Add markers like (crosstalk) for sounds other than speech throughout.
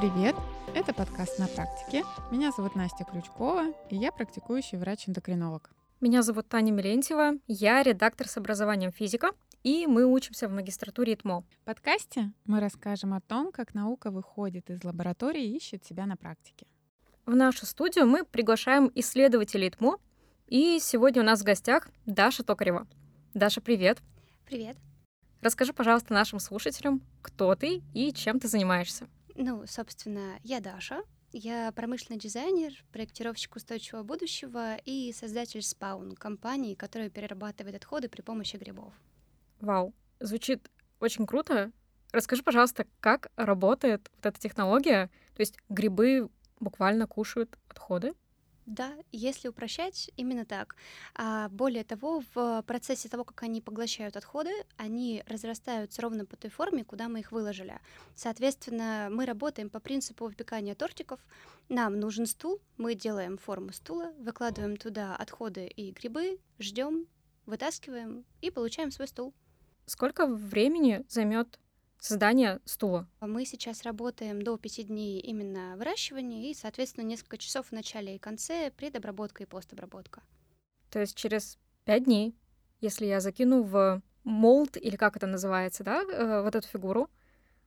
Привет! Это подкаст «На практике». Меня зовут Настя Крючкова, и я практикующий врач-эндокринолог. Меня зовут Таня Милентьева, я редактор с образованием физика, и мы учимся в магистратуре ИТМО. В подкасте мы расскажем о том, как наука выходит из лаборатории и ищет себя на практике. В нашу студию мы приглашаем исследователей ИТМО, и сегодня у нас в гостях Даша Токарева. Даша, привет! Привет! Расскажи, пожалуйста, нашим слушателям, кто ты и чем ты занимаешься. Ну, собственно, я Даша. Я промышленный дизайнер, проектировщик устойчивого будущего и создатель Spawn, компании, которая перерабатывает отходы при помощи грибов. Вау, звучит очень круто. Расскажи, пожалуйста, как работает вот эта технология? То есть грибы буквально кушают отходы? Да, если упрощать, именно так. А более того, в процессе того, как они поглощают отходы, они разрастаются ровно по той форме, куда мы их выложили. Соответственно, мы работаем по принципу выпекания тортиков. Нам нужен стул, мы делаем форму стула, выкладываем туда отходы и грибы, ждем, вытаскиваем и получаем свой стул. Сколько времени займет создание стула? Мы сейчас работаем до пяти дней именно выращивания и, соответственно, несколько часов в начале и конце предобработка и постобработка. То есть через пять дней, если я закину в молд, или как это называется, да, э, вот эту фигуру,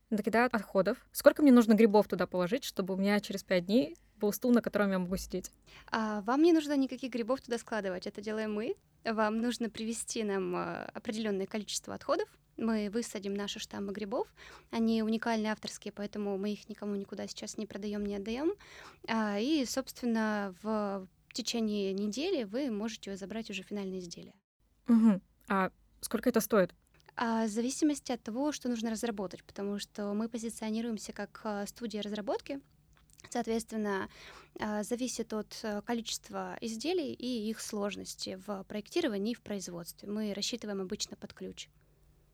накидаю отходов. Сколько мне нужно грибов туда положить, чтобы у меня через пять дней был стул, на котором я могу сидеть? А вам не нужно никаких грибов туда складывать, это делаем мы. Вам нужно привезти нам э, определенное количество отходов, мы высадим наши штаммы грибов. Они уникальные, авторские, поэтому мы их никому никуда сейчас не продаем, не отдаем. А, и, собственно, в течение недели вы можете забрать уже финальное изделие. Угу. А сколько это стоит? А, в зависимости от того, что нужно разработать, потому что мы позиционируемся как а, студия разработки, Соответственно, а, зависит от э, количества изделий и их сложности в проектировании и в производстве. Мы рассчитываем обычно под ключ.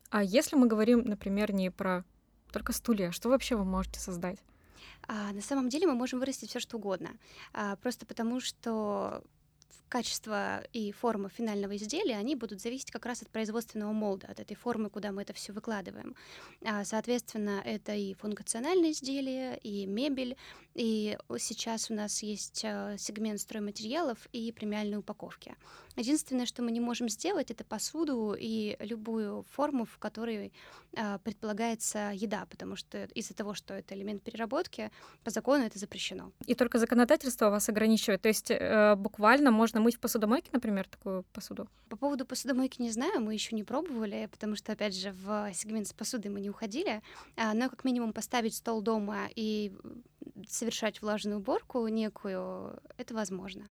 А если мы говорим, например, не про только стулья, что вообще вы можете создать? А, на самом деле мы можем вырастить все что угодно. А, просто потому что качество и форма финального изделия, они будут зависеть как раз от производственного молда, от этой формы, куда мы это все выкладываем. А, соответственно, это и функциональные изделия, и мебель, и сейчас у нас есть а, сегмент стройматериалов и премиальной упаковки. Единственное, что мы не можем сделать, это посуду и любую форму, в которой э, предполагается еда, потому что из-за того, что это элемент переработки, по закону это запрещено. И только законодательство вас ограничивает. То есть э, буквально можно мыть в посудомойке, например, такую посуду? По поводу посудомойки не знаю, мы еще не пробовали, потому что, опять же, в сегмент с посудой мы не уходили. Э, но как минимум поставить стол дома и совершать влажную уборку некую, это возможно.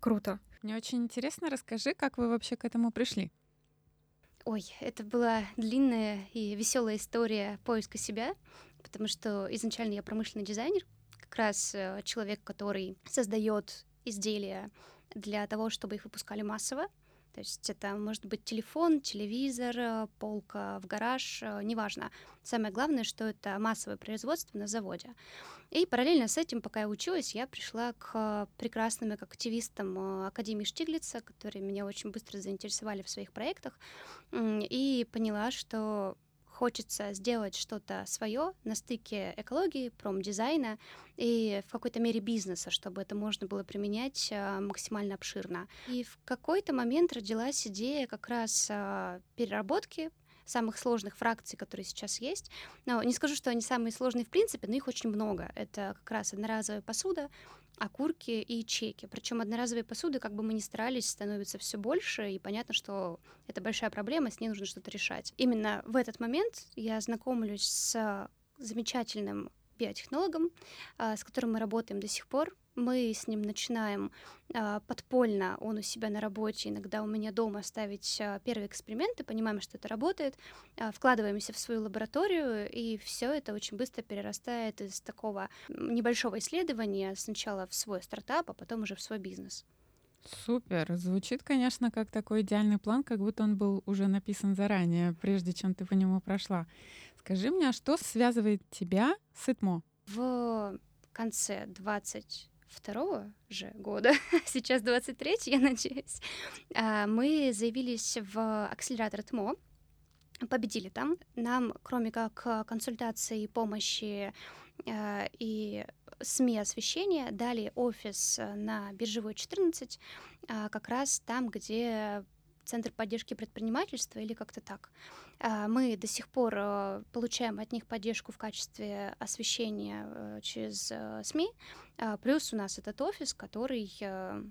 Круто. Мне очень интересно, расскажи, как вы вообще к этому пришли. Ой, это была длинная и веселая история поиска себя, потому что изначально я промышленный дизайнер, как раз э, человек, который создает изделия для того, чтобы их выпускали массово. То есть это может быть телефон, телевизор, э, полка в гараж, э, неважно. Самое главное, что это массовое производство на заводе. И параллельно с этим, пока я училась, я пришла к прекрасным активистам э, Академии Штиглица, которые меня очень быстро заинтересовали в своих проектах, и поняла, что хочется сделать что-то свое на стыке экологии, промдизайна и в какой-то мере бизнеса, чтобы это можно было применять а, максимально обширно. И в какой-то момент родилась идея как раз а, переработки самых сложных фракций, которые сейчас есть. Но не скажу, что они самые сложные в принципе, но их очень много. Это как раз одноразовая посуда, окурки и чеки. Причем одноразовые посуды, как бы мы ни старались, становится все больше, и понятно, что это большая проблема, с ней нужно что-то решать. Именно в этот момент я знакомлюсь с замечательным биотехнологом, а, с которым мы работаем до сих пор. Мы с ним начинаем а, подпольно, он у себя на работе, иногда у меня дома ставить а, первые эксперименты, понимаем, что это работает, вкладываемся в свою лабораторию, и все это очень быстро перерастает из такого небольшого исследования сначала в свой стартап, а потом уже в свой бизнес. Супер. Звучит, конечно, как такой идеальный план, как будто он был уже написан заранее, прежде чем ты по нему прошла. Скажи мне, а что связывает тебя с ИТМО? В конце 22 же года, (laughs) сейчас 23 я надеюсь, а, мы заявились в акселератор ТМО, победили там. Нам, кроме как консультации, помощи э, и СМИ освещения, дали офис на Биржевой 14, э, как раз там, где Центр поддержки предпринимательства или как-то так. А, мы до сих пор э, получаем от них поддержку в качестве освещения э, через э, СМИ. А, плюс у нас этот офис, который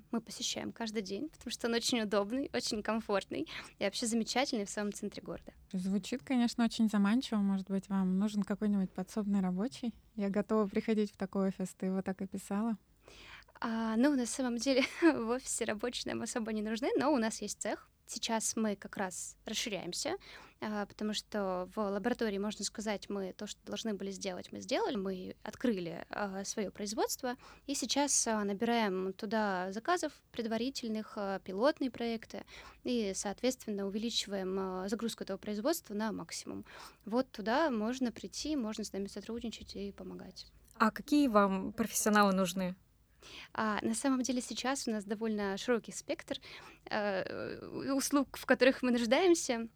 мы посещаем каждый день, (laughs) потому что он очень удобный, очень комфортный и вообще замечательный в самом центре города. Звучит, конечно, очень заманчиво. Может быть, вам нужен какой-нибудь подсобный рабочий? Я готова приходить в такой офис. Ты его так описала? А, ну, на самом деле (laughs) в офисе рабочие нам особо не нужны, но у нас есть цех, Сейчас мы как раз расширяемся, а, потому что в лаборатории, можно сказать, мы то, что должны были сделать, мы сделали, мы открыли а, свое производство, и сейчас а, набираем туда заказов предварительных, пилотные проекты, и, соответственно, увеличиваем загрузку этого производства на максимум. Вот туда можно прийти, можно с нами сотрудничать и помогать. А какие вам профессионалы нужны? А на самом деле сейчас у нас довольно широкий спектр э, услуг, в которых мы нуждаемся.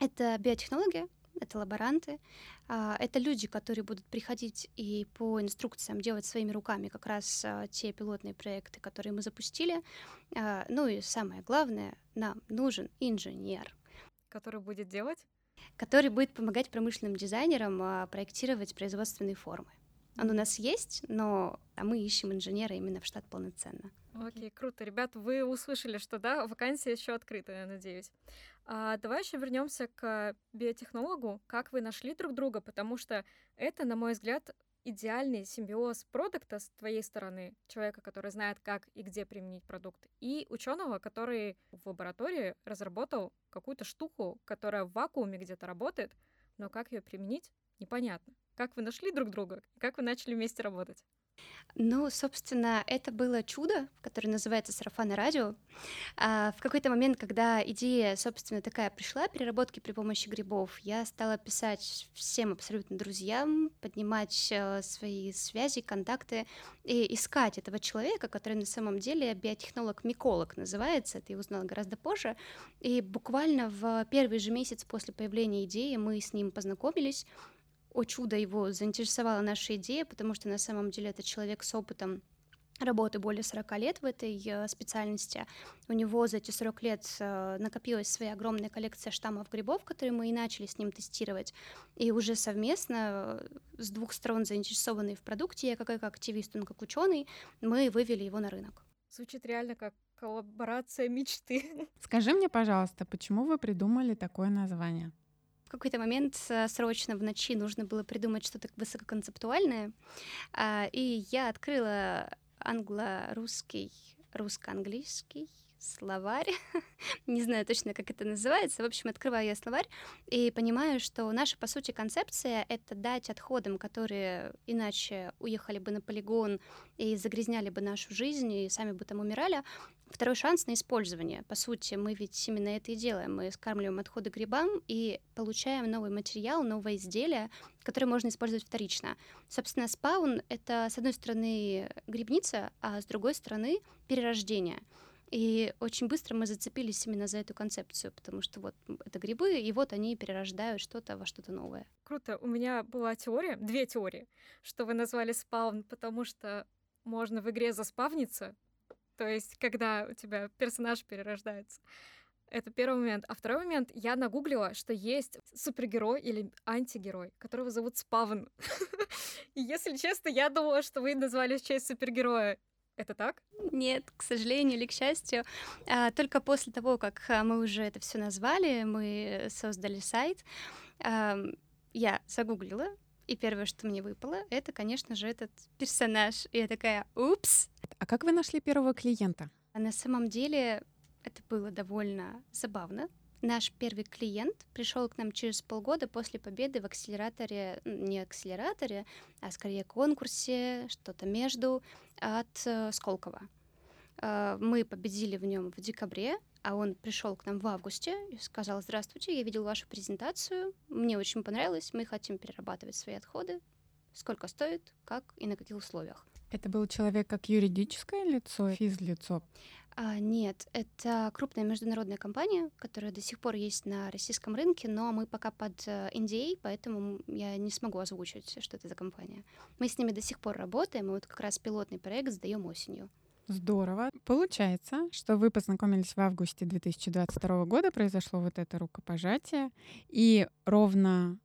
Это биотехнология, это лаборанты, э, это люди, которые будут приходить и по инструкциям делать своими руками как раз э, те пилотные проекты, которые мы запустили. Э, ну и самое главное, нам нужен инженер. Который будет делать? Который будет помогать промышленным дизайнерам э, проектировать производственные формы. Он у нас есть, но а мы ищем инженера именно в штат полноценно. Окей, круто. Ребят, вы услышали, что да, вакансия еще открыта, я надеюсь. А, давай еще вернемся к биотехнологу. Как вы нашли друг друга? Потому что это, на мой взгляд, идеальный симбиоз продукта с твоей стороны, человека, который знает, как и где применить продукт, и ученого, который в лаборатории разработал какую-то штуку, которая в вакууме где-то работает, но как ее применить, непонятно. Как вы нашли друг друга? Как вы начали вместе работать? Ну, собственно, это было чудо, которое называется сарафанное радио. А, в какой-то момент, когда идея, собственно, такая пришла, переработки при помощи грибов, я стала писать всем абсолютно друзьям, поднимать э, свои связи, контакты и искать этого человека, который на самом деле биотехнолог-миколог называется, это я узнала гораздо позже. И буквально в первый же месяц после появления идеи мы с ним познакомились, о чудо, его заинтересовала наша идея, потому что на самом деле это человек с опытом работы более 40 лет в этой э, специальности. У него за эти 40 лет э, накопилась своя огромная коллекция штаммов грибов, которые мы и начали с ним тестировать. И уже совместно, э, с двух сторон заинтересованные в продукте, я как, как активист, он как ученый, мы вывели его на рынок. Звучит реально как коллаборация мечты. Скажи мне, пожалуйста, почему вы придумали такое название? Какой-то момент срочно в ночи нужно было придумать что-то высококонцептуальное, а, и я открыла англо-русский, русско-английский словарь, (laughs) не знаю точно, как это называется. В общем, открываю я словарь и понимаю, что наша, по сути, концепция — это дать отходам, которые иначе уехали бы на полигон и загрязняли бы нашу жизнь, и сами бы там умирали, второй шанс на использование. По сути, мы ведь именно это и делаем. Мы скармливаем отходы грибам и получаем новый материал, новое изделие, которое можно использовать вторично. Собственно, спаун — это, с одной стороны, грибница, а с другой стороны — перерождение. И очень быстро мы зацепились именно за эту концепцию, потому что вот это грибы, и вот они перерождают что-то во что-то новое. Круто. У меня была теория, две теории, что вы назвали спаун, потому что можно в игре заспавниться, то есть, когда у тебя персонаж перерождается. Это первый момент. А второй момент, я нагуглила, что есть супергерой или антигерой, которого зовут Спавн. (laughs) И если честно, я думала, что вы назвали в честь супергероя. Это так? Нет, к сожалению или к счастью. А, только после того, как а, мы уже это все назвали, мы создали сайт, я загуглила, и первое, что мне выпало, это, конечно же, этот персонаж. И я такая, упс. А как вы нашли первого клиента? А на самом деле это было довольно забавно. Наш первый клиент пришел к нам через полгода после победы в акселераторе, не акселераторе, а скорее конкурсе, что-то между, от э, Сколково. Э, мы победили в нем в декабре, а он пришел к нам в августе и сказал, здравствуйте, я видел вашу презентацию, мне очень понравилось, мы хотим перерабатывать свои отходы, сколько стоит, как и на каких условиях. Это был человек как юридическое лицо, физлицо? А, нет, это крупная международная компания, которая до сих пор есть на российском рынке, но мы пока под NDA, э, поэтому я не смогу озвучить, что это за компания. Мы с ними до сих пор работаем, и вот как раз пилотный проект сдаем осенью. Здорово. Получается, что вы познакомились в августе 2022 года, произошло вот это рукопожатие, и ровно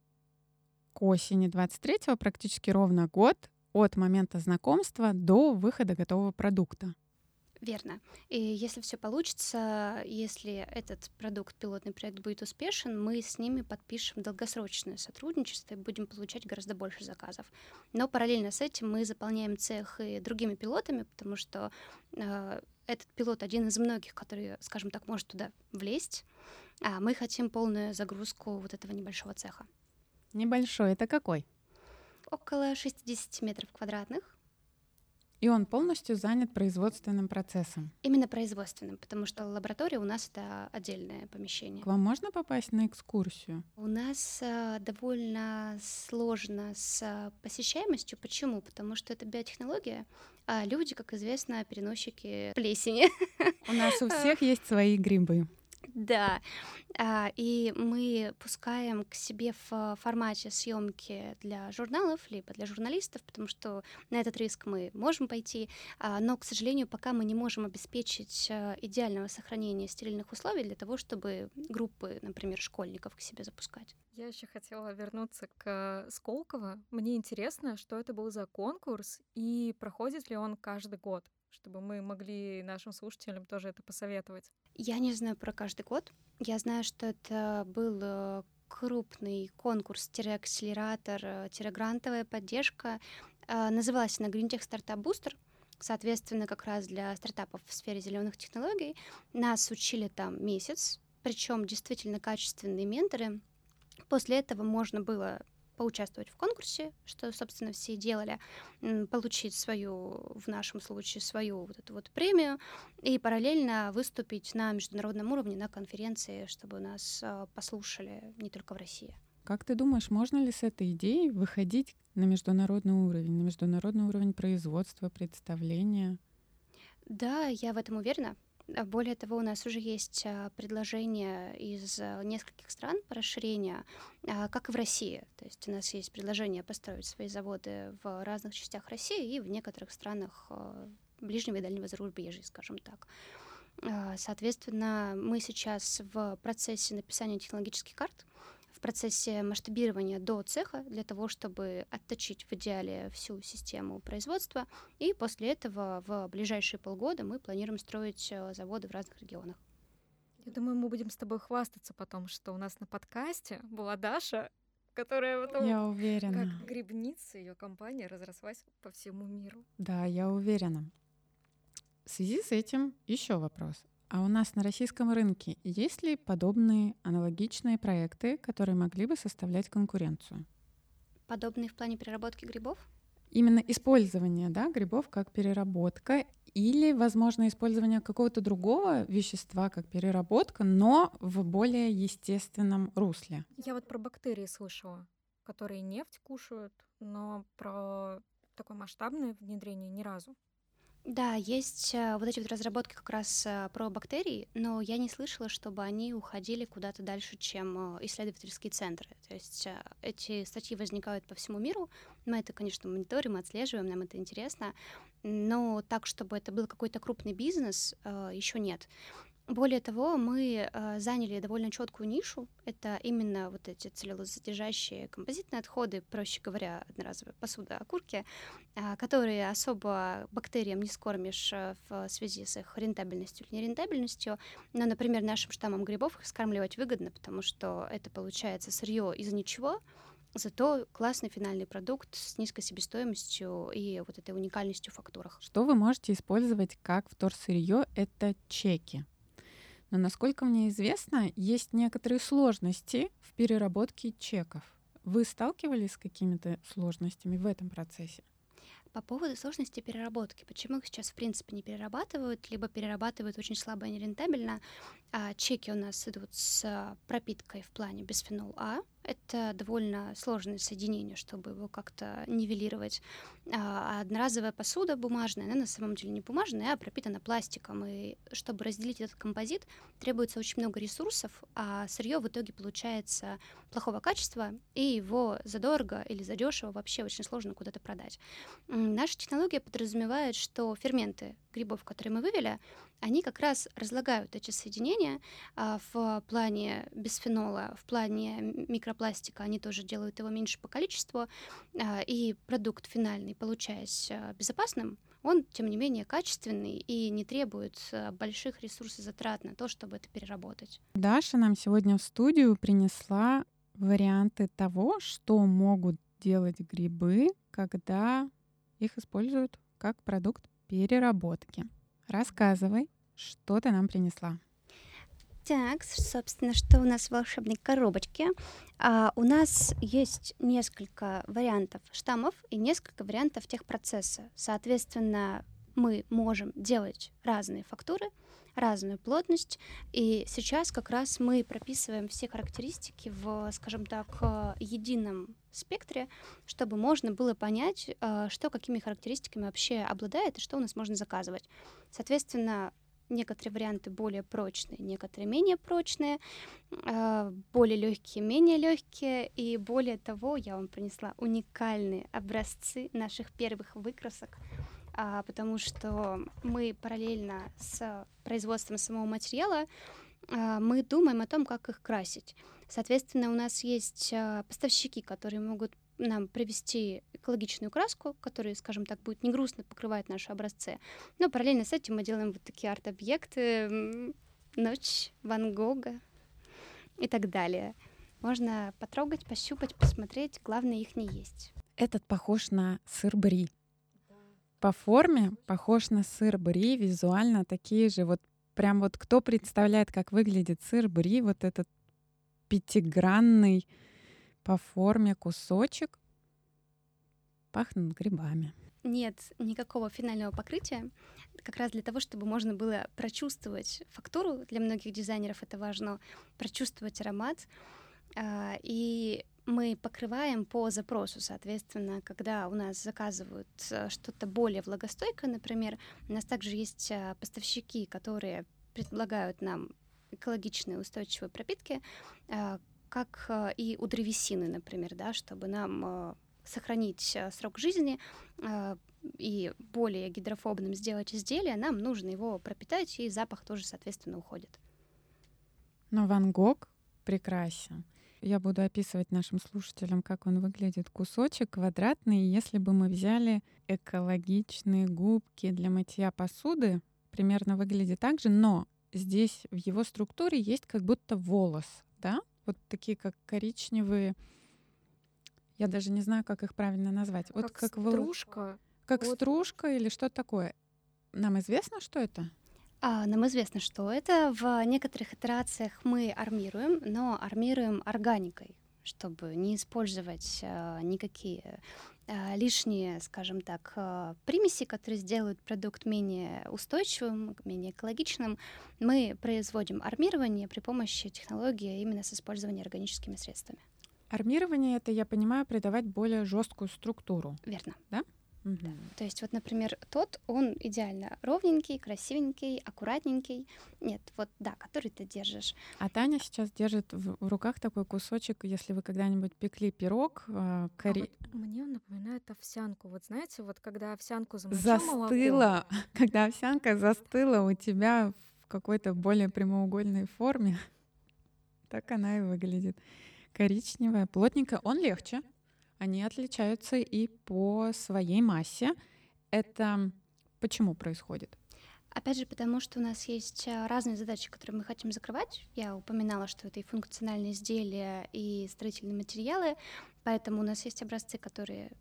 к осени 23 практически ровно год от момента знакомства до выхода готового продукта. Верно. И если все получится, если этот продукт, пилотный проект будет успешен, мы с ними подпишем долгосрочное сотрудничество и будем получать гораздо больше заказов. Но параллельно с этим мы заполняем цех и другими пилотами, потому что э, этот пилот один из многих, который, скажем так, может туда влезть. А мы хотим полную загрузку вот этого небольшого цеха. Небольшой это какой? Около 60 метров квадратных. И он полностью занят производственным процессом. Именно производственным, потому что лаборатория у нас это отдельное помещение. К вам можно попасть на экскурсию? У нас э, довольно сложно с э, посещаемостью. Почему? Потому что это биотехнология, а люди, как известно, переносчики плесени. У нас у (laughs) всех есть свои грибы. Да, а, и мы пускаем к себе в формате съемки для журналов, либо для журналистов, потому что на этот риск мы можем пойти, а, но, к сожалению, пока мы не можем обеспечить а, идеального сохранения стерильных условий для того, чтобы группы, например, школьников к себе запускать. Я еще хотела вернуться к Сколково. Мне интересно, что это был за конкурс и проходит ли он каждый год чтобы мы могли нашим слушателям тоже это посоветовать? Я не знаю про каждый год. Я знаю, что это был э, крупный конкурс-акселератор, э, поддержка. Э, называлась она Green Tech Startup Booster. Соответственно, как раз для стартапов в сфере зеленых технологий. Нас учили там месяц, причем действительно качественные менторы. После этого можно было поучаствовать в конкурсе, что, собственно, все делали, получить свою, в нашем случае, свою вот эту вот премию и параллельно выступить на международном уровне на конференции, чтобы нас а, послушали не только в России. Как ты думаешь, можно ли с этой идеей выходить на международный уровень, на международный уровень производства, представления? Да, я в этом уверена. А более того, у нас уже есть а, предложения из а, нескольких стран по расширению, как и в России. То есть у нас есть предложение построить свои заводы в разных частях России и в некоторых странах ближнего и дальнего зарубежья, скажем так. Соответственно, мы сейчас в процессе написания технологических карт, в процессе масштабирования до цеха для того, чтобы отточить в идеале всю систему производства. И после этого в ближайшие полгода мы планируем строить э, заводы в разных регионах. Я думаю, мы будем с тобой хвастаться потом, что у нас на подкасте была Даша, которая потом, я уверена. как грибница, ее компания разрослась по всему миру. Да, я уверена. В связи с этим еще вопрос. А у нас на российском рынке есть ли подобные аналогичные проекты, которые могли бы составлять конкуренцию? Подобные в плане переработки грибов? Именно использование да, грибов как переработка или, возможно, использование какого-то другого вещества как переработка, но в более естественном русле. Я вот про бактерии слышала, которые нефть кушают, но про такое масштабное внедрение ни разу. Да, есть э, вот эти вот разработки как раз э, про бактерии, но я не слышала, чтобы они уходили куда-то дальше, чем э, исследовательские центры. То есть эти статьи возникают по всему миру, мы это, конечно, мониторим, отслеживаем, нам это интересно, но так, чтобы это был какой-то крупный бизнес, еще нет. Более того, мы э, заняли довольно четкую нишу. Это именно вот эти целлюлозосодержащие композитные отходы, проще говоря, одноразовая посуда, окурки, э, которые особо бактериям не скормишь э, в связи с их рентабельностью или нерентабельностью. Но, например, нашим штаммам грибов их скармливать выгодно, потому что это получается сырье из ничего, Зато классный финальный продукт с низкой себестоимостью и вот этой уникальностью в фактурах. Что вы можете использовать как вторсырье? Это чеки. Но, насколько мне известно, есть некоторые сложности в переработке чеков. Вы сталкивались с какими-то сложностями в этом процессе? По поводу сложности переработки. Почему их сейчас, в принципе, не перерабатывают, либо перерабатывают очень слабо и нерентабельно. А чеки у нас идут с пропиткой в плане бисфенол А. Это довольно сложное соединение, чтобы его как-то нивелировать. А одноразовая посуда бумажная, она на самом деле не бумажная, а пропитана пластиком. И чтобы разделить этот композит, требуется очень много ресурсов, а сырье в итоге получается плохого качества, и его задорого или задешево вообще очень сложно куда-то продать. Наша технология подразумевает, что ферменты грибов, которые мы вывели, они как раз разлагают эти соединения а, в плане бисфенола, в плане микропластика, они тоже делают его меньше по количеству, а, и продукт финальный, получаясь а, безопасным, он, тем не менее, качественный и не требует больших ресурсозатрат на то, чтобы это переработать. Даша нам сегодня в студию принесла варианты того, что могут делать грибы, когда их используют как продукт переработки. Рассказывай, что ты нам принесла. Так, собственно, что у нас в волшебной коробочке? А, у нас есть несколько вариантов штаммов и несколько вариантов техпроцесса. Соответственно, мы можем делать разные фактуры, разную плотность. И сейчас как раз мы прописываем все характеристики в, скажем так, э, едином спектре, чтобы можно было понять, э, что какими характеристиками вообще обладает и что у нас можно заказывать. Соответственно, некоторые варианты более прочные, некоторые менее прочные, э, более легкие, менее легкие. И более того, я вам принесла уникальные образцы наших первых выкрасок а, потому что мы параллельно с производством самого материала а, мы думаем о том, как их красить. Соответственно, у нас есть а, поставщики, которые могут нам привести экологичную краску, которая, скажем так, будет не грустно покрывать наши образцы. Но параллельно с этим мы делаем вот такие арт-объекты, ночь Ван Гога и так далее. Можно потрогать, пощупать, посмотреть, главное их не есть. Этот похож на сыр бри по форме похож на сыр бри, визуально такие же. Вот прям вот кто представляет, как выглядит сыр бри, вот этот пятигранный по форме кусочек, пахнут грибами. Нет никакого финального покрытия, как раз для того, чтобы можно было прочувствовать фактуру. Для многих дизайнеров это важно, прочувствовать аромат. А, и мы покрываем по запросу, соответственно, когда у нас заказывают э, что-то более влагостойкое, например, у нас также есть э, поставщики, которые предлагают нам экологичные устойчивые пропитки, э, как и у древесины, например, да, чтобы нам сохранить срок жизни и более гидрофобным сделать изделие, нам нужно его пропитать, и запах тоже, соответственно, уходит. Но Ван Гог прекрасен. Я буду описывать нашим слушателям, как он выглядит. Кусочек квадратный. Если бы мы взяли экологичные губки для мытья посуды, примерно выглядит так же, но здесь в его структуре есть как будто волос, да? Вот такие как коричневые. Я даже не знаю, как их правильно назвать. Как вот как стружка. Как вот. стружка или что такое? Нам известно, что это? А, нам известно, что это в некоторых итерациях мы армируем, но армируем органикой, чтобы не использовать а, никакие лишние, скажем так, а, примеси, которые сделают продукт менее устойчивым, менее экологичным. Мы производим армирование при помощи технологии именно с использованием органическими средствами. Армирование это, я понимаю, придавать более жесткую структуру. Верно. Да? Угу. То есть вот, например, тот, он идеально ровненький, красивенький, аккуратненький. Нет, вот да, который ты держишь. А Таня сейчас держит в, в руках такой кусочек, если вы когда-нибудь пекли пирог, э, кори... а вот мне он напоминает овсянку. Вот знаете, вот когда овсянку замочил Застыла, молоко. (laughs) когда овсянка застыла у тебя в какой-то более прямоугольной форме, (laughs) так она и выглядит. Коричневая, плотненькая. Он легче, они отличаются и по своей массе. Это почему происходит? Опять же, потому что у нас есть а, разные задачи, которые мы хотим закрывать. Я упоминала, что это и функциональные изделия, и строительные материалы, поэтому у нас есть образцы, которые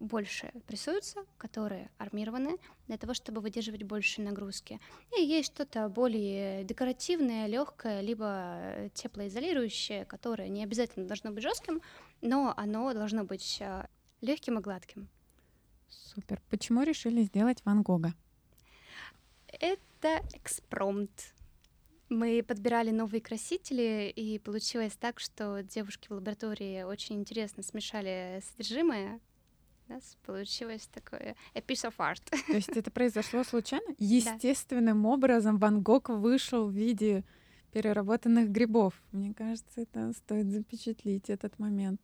больше прессуются, которые армированы для того, чтобы выдерживать больше нагрузки. И есть что-то более декоративное, легкое, либо теплоизолирующее, которое не обязательно должно быть жестким, но оно должно быть а, легким и гладким. Супер. Почему решили сделать Ван Гога? Это экспромт. Мы подбирали новые красители, и получилось так, что девушки в лаборатории очень интересно смешали содержимое У нас получилось такое a piece of art. То есть это произошло случайно? (laughs) Естественным образом Ван Гог вышел в виде переработанных грибов. Мне кажется, это стоит запечатлить этот момент.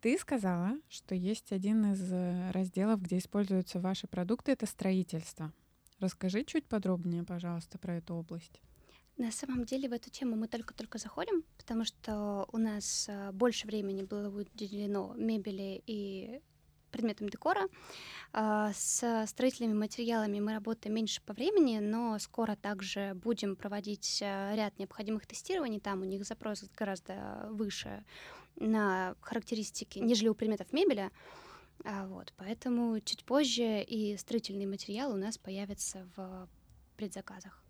Ты сказала, что есть один из э, разделов, где используются ваши продукты, это строительство. Расскажи чуть подробнее, пожалуйста, про эту область. На самом деле в эту тему мы только-только заходим, потому что у нас э, больше времени было уделено мебели и предметам декора. А, с строительными материалами мы работаем меньше по времени, но скоро также будем проводить э, ряд необходимых тестирований. Там у них запрос гораздо выше на характеристики, нежели у предметов мебели. А, вот, поэтому чуть позже и строительный материал у нас появится в предзаказах.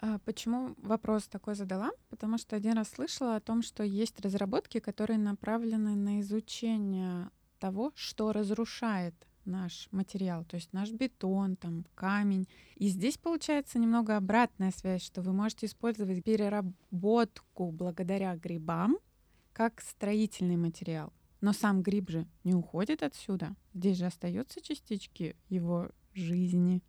А почему вопрос такой задала? Потому что один раз слышала о том, что есть разработки, которые направлены на изучение того, что разрушает наш материал, то есть наш бетон, там, камень. И здесь получается немного обратная связь, что вы можете использовать переработку благодаря грибам как строительный материал. Но сам гриб же не уходит отсюда. Здесь же остаются частички его жизни.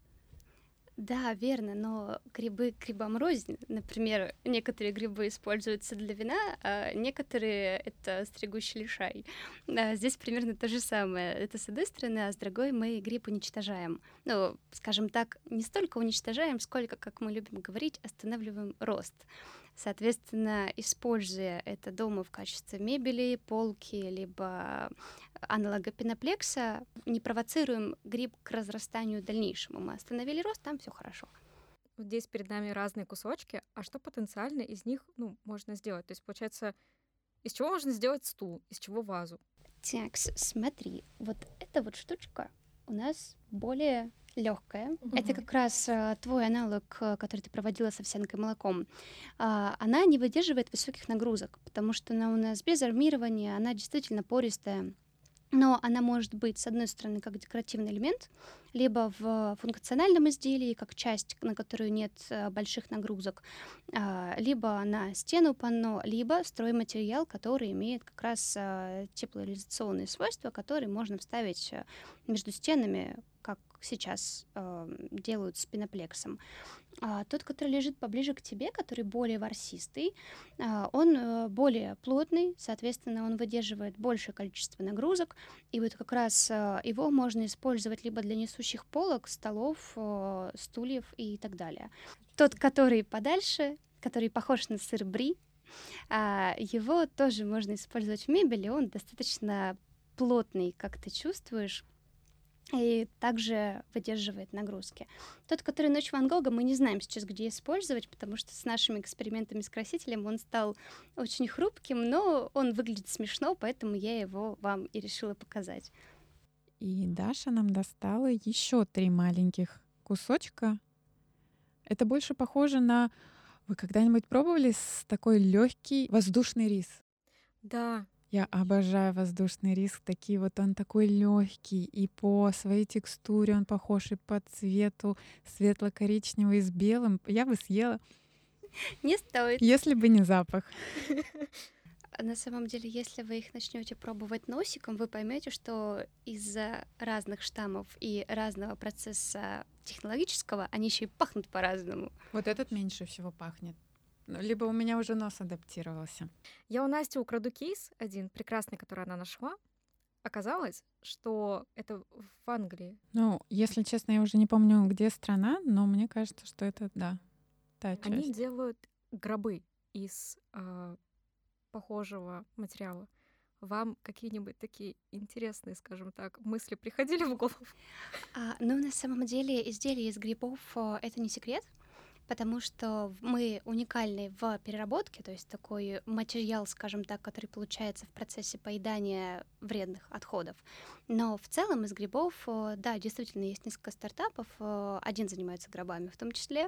Да, верно, но грибы грибам рознь. Например, некоторые грибы используются для вина, а некоторые — это стригущий лишай. А здесь примерно то же самое. Это с одной стороны, а с другой мы гриб уничтожаем. Ну, скажем так, не столько уничтожаем, сколько, как мы любим говорить, останавливаем рост. Соответственно, используя это дома в качестве мебели, полки, либо аналога пеноплекса, не провоцируем гриб к разрастанию дальнейшему. Мы остановили рост, там все хорошо. Здесь перед нами разные кусочки, а что потенциально из них ну, можно сделать? То есть, получается, из чего можно сделать стул, из чего вазу? Так, смотри, вот эта вот штучка у нас более легкая. Mm-hmm. Это как раз а, твой аналог, э, который ты проводила с овсянкой молоком. А, она не выдерживает высоких нагрузок, потому что она у нас без армирования, она действительно пористая. Но она может быть, с одной стороны, как декоративный элемент, либо в функциональном изделии, как часть, на которую нет э, больших нагрузок, а, либо на стену панно, либо стройматериал, который имеет как раз теплоизоляционные свойства, которые можно вставить между стенами как сейчас э, делают с пеноплексом. А тот, который лежит поближе к тебе, который более ворсистый, э, он э, более плотный, соответственно, он выдерживает большее количество нагрузок, и вот как раз э, его можно использовать либо для несущих полок, столов, э, стульев и так далее. Тот, который подальше, который похож на сыр бри, э, его тоже можно использовать в мебели, он достаточно плотный, как ты чувствуешь, и также выдерживает нагрузки. Тот, который «Ночь Ван Гога», мы не знаем сейчас, где использовать, потому что с нашими экспериментами с красителем он стал очень хрупким, но он выглядит смешно, поэтому я его вам и решила показать. И Даша нам достала еще три маленьких кусочка. Это больше похоже на... Вы когда-нибудь пробовали с такой легкий воздушный рис? Да, я обожаю воздушный рис. Такие вот он такой легкий и по своей текстуре он похож и по цвету светло-коричневый с белым. Я бы съела. Не стоит. Если бы не запах. (laughs) На самом деле, если вы их начнете пробовать носиком, вы поймете, что из-за разных штаммов и разного процесса технологического они еще и пахнут по-разному. Вот этот меньше всего пахнет. Ну, либо у меня уже нос адаптировался. Я у Насти украду кейс один прекрасный, который она нашла. Оказалось, что это в Англии. Ну, если честно, я уже не помню, где страна, но мне кажется, что это, да, та часть. Они делают гробы из э, похожего материала. Вам какие-нибудь такие интересные, скажем так, мысли приходили в голову? А, ну, на самом деле, изделия из грибов — это не секрет потому что мы уникальны в переработке, то есть такой материал, скажем так, который получается в процессе поедания вредных отходов. Но в целом из грибов, э, да, действительно есть несколько стартапов. Э, один занимается гробами в том числе,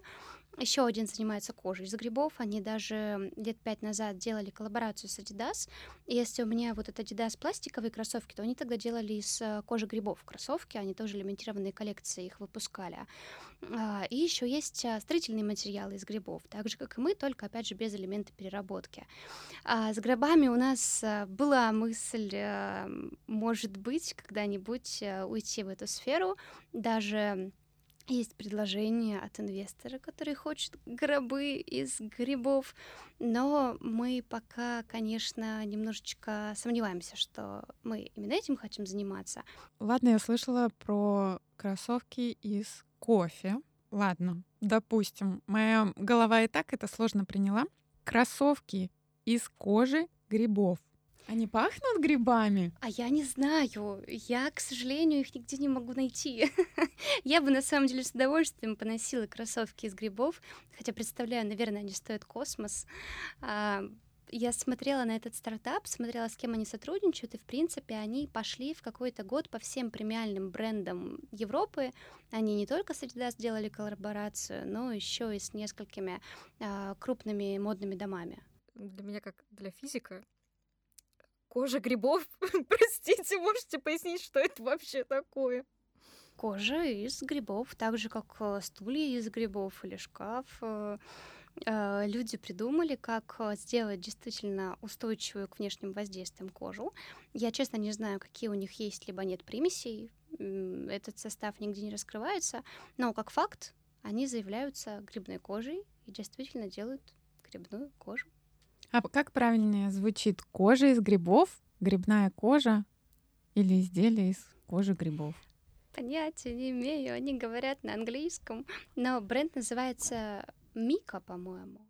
еще один занимается кожей из грибов. Они даже лет пять назад делали коллаборацию с Adidas. И если у меня вот этот Adidas пластиковые кроссовки, то они тогда делали из э, кожи грибов кроссовки, они тоже лимитированные коллекции их выпускали. А, и еще есть строительные материалы из грибов, так же, как и мы, только, опять же, без элемента переработки. А с грибами у нас была мысль, может быть, когда-нибудь э, уйти в эту сферу. Даже есть предложение от инвестора, который хочет гробы из грибов, но мы пока, конечно, немножечко сомневаемся, что мы именно этим хотим заниматься. Ладно, я слышала про кроссовки из кофе. Ладно, допустим, моя голова и так это сложно приняла. Кроссовки из кожи грибов. Они пахнут грибами? А я не знаю. Я, к сожалению, их нигде не могу найти. (laughs) я бы на самом деле с удовольствием поносила кроссовки из грибов, хотя представляю, наверное, они стоят космос. А, я смотрела на этот стартап, смотрела, с кем они сотрудничают, и, в принципе, они пошли в какой-то год по всем премиальным брендам Европы. Они не только с Adidas сделали коллаборацию, но еще и с несколькими а, крупными модными домами. Для меня, как для физика, Кожа грибов? (laughs) Простите, можете пояснить, что это вообще такое? Кожа из грибов, так же как э, стулья из грибов или шкаф. Э, э, люди придумали, как сделать действительно устойчивую к внешним воздействиям кожу. Я, честно, не знаю, какие у них есть, либо нет примесей. Этот состав нигде не раскрывается. Но как факт, они заявляются грибной кожей и действительно делают грибную кожу. А как правильнее звучит? Кожа из грибов, грибная кожа или изделие из кожи грибов? Понятия не имею, они говорят на английском, но бренд называется Мика, по-моему.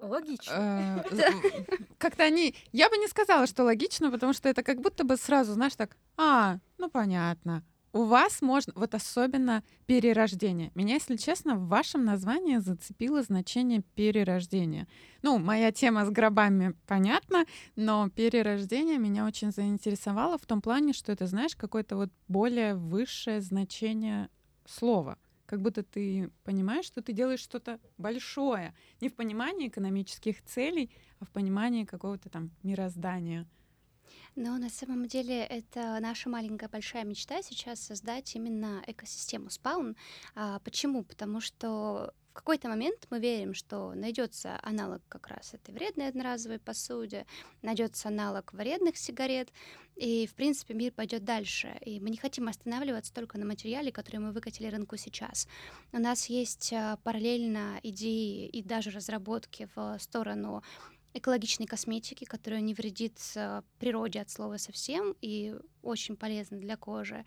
Логично. Э, (laughs) как-то они... Я бы не сказала, что логично, потому что это как будто бы сразу, знаешь, так, а, ну понятно, у вас можно, вот особенно перерождение. Меня, если честно, в вашем названии зацепило значение перерождения. Ну, моя тема с гробами понятна, но перерождение меня очень заинтересовало в том плане, что это, знаешь, какое-то вот более высшее значение слова. Как будто ты понимаешь, что ты делаешь что-то большое. Не в понимании экономических целей, а в понимании какого-то там мироздания. Но на самом деле это наша маленькая большая мечта сейчас создать именно экосистему спаун. А, почему? Потому что в какой-то момент мы верим, что найдется аналог как раз этой вредной одноразовой посуде, найдется аналог вредных сигарет, и, в принципе, мир пойдет дальше. И мы не хотим останавливаться только на материале, который мы выкатили рынку сейчас. У нас есть а, параллельно идеи и даже разработки в сторону экологичной косметики, которая не вредит э, природе от слова совсем и очень полезна для кожи.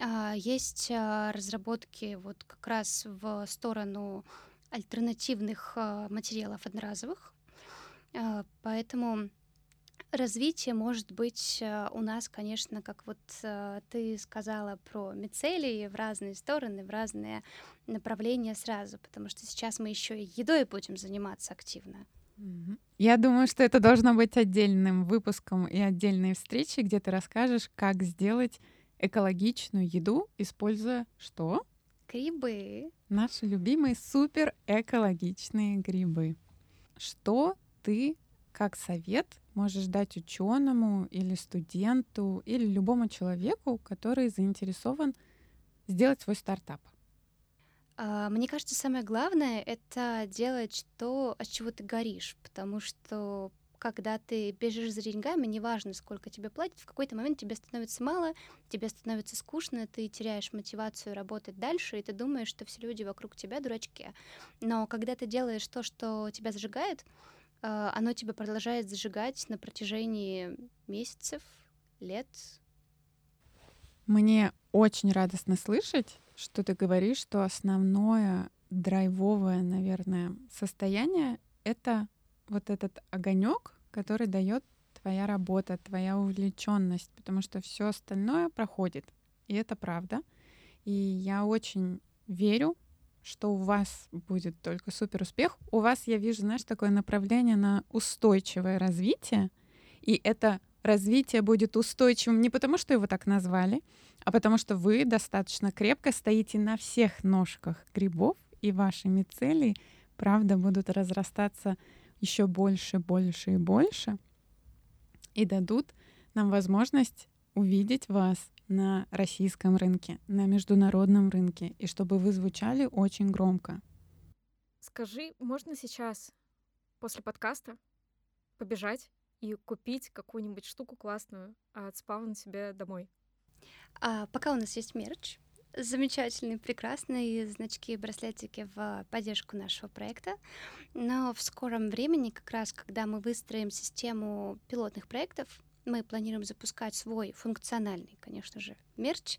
А, есть э, разработки вот как раз в сторону альтернативных материалов одноразовых, поэтому развитие может быть у нас, конечно, как вот ты сказала про мицелии в разные стороны, в разные направления сразу, потому что сейчас мы еще и едой будем заниматься активно. Я думаю, что это должно быть отдельным выпуском и отдельной встречей, где ты расскажешь, как сделать экологичную еду, используя что? Грибы. Наши любимые супер экологичные грибы. Что ты как совет можешь дать ученому или студенту или любому человеку, который заинтересован сделать свой стартап? А, мне кажется, самое главное — это делать то, от чего ты горишь, потому что когда ты бежишь за деньгами, неважно, сколько тебе платят, в какой-то момент тебе становится мало, тебе становится скучно, ты теряешь мотивацию работать дальше, и ты думаешь, что все люди вокруг тебя дурачки. Но когда ты делаешь то, что тебя зажигает, а, оно тебя продолжает зажигать на протяжении месяцев, лет. Мне очень радостно слышать, что ты говоришь, что основное драйвовое, наверное, состояние — это вот этот огонек, который дает твоя работа, твоя увлеченность, потому что все остальное проходит. И это правда. И я очень верю, что у вас будет только супер успех. У вас, я вижу, знаешь, такое направление на устойчивое развитие. И это развитие будет устойчивым не потому, что его так назвали, а потому что вы достаточно крепко стоите на всех ножках грибов, и ваши мицелии, правда, будут разрастаться еще больше, больше и больше, и дадут нам возможность увидеть вас на российском рынке, на международном рынке, и чтобы вы звучали очень громко. Скажи, можно сейчас после подкаста побежать и купить какую-нибудь штуку классную, а от спаун себе домой? А пока у нас есть мерч, замечательные, прекрасные значки и браслетики в поддержку нашего проекта. Но в скором времени, как раз когда мы выстроим систему пилотных проектов, мы планируем запускать свой функциональный, конечно же, мерч.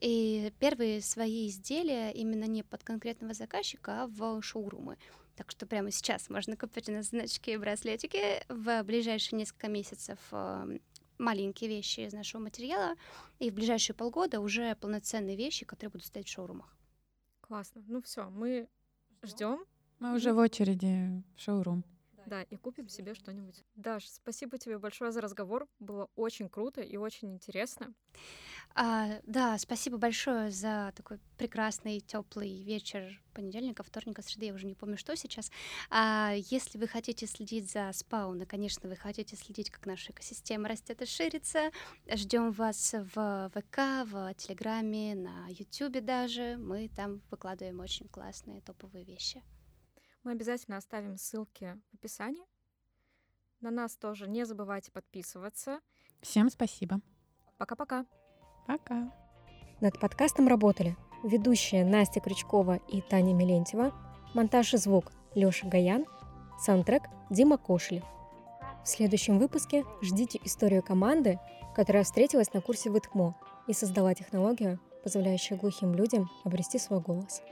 И первые свои изделия именно не под конкретного заказчика, а в шоурумы. Так что прямо сейчас можно купить у нас значки и браслетики. В ближайшие несколько месяцев эм, маленькие вещи из нашего материала, и в ближайшие полгода уже полноценные вещи, которые будут стоять в шоурумах. Классно. Ну все, мы ждем. Мы уже в очереди в шоурум. Да, и купим себе что-нибудь. Даш, спасибо тебе большое за разговор. Было очень круто и очень интересно. А, да, спасибо большое за такой прекрасный теплый вечер понедельника, вторника, среды, я уже не помню, что сейчас. А, если вы хотите следить за спауна, конечно, вы хотите следить, как наша экосистема растет и ширится, ждем вас в ВК, в Телеграме, на Ютубе даже. Мы там выкладываем очень классные топовые вещи. Мы обязательно оставим ссылки в описании. На нас тоже не забывайте подписываться. Всем спасибо. Пока-пока. Пока. Над подкастом работали ведущая Настя Крючкова и Таня Милентьева, монтаж и звук Лёша Гаян, саундтрек Дима Кошелев. В следующем выпуске ждите историю команды, которая встретилась на курсе в ИТКМО и создала технологию, позволяющую глухим людям обрести свой голос.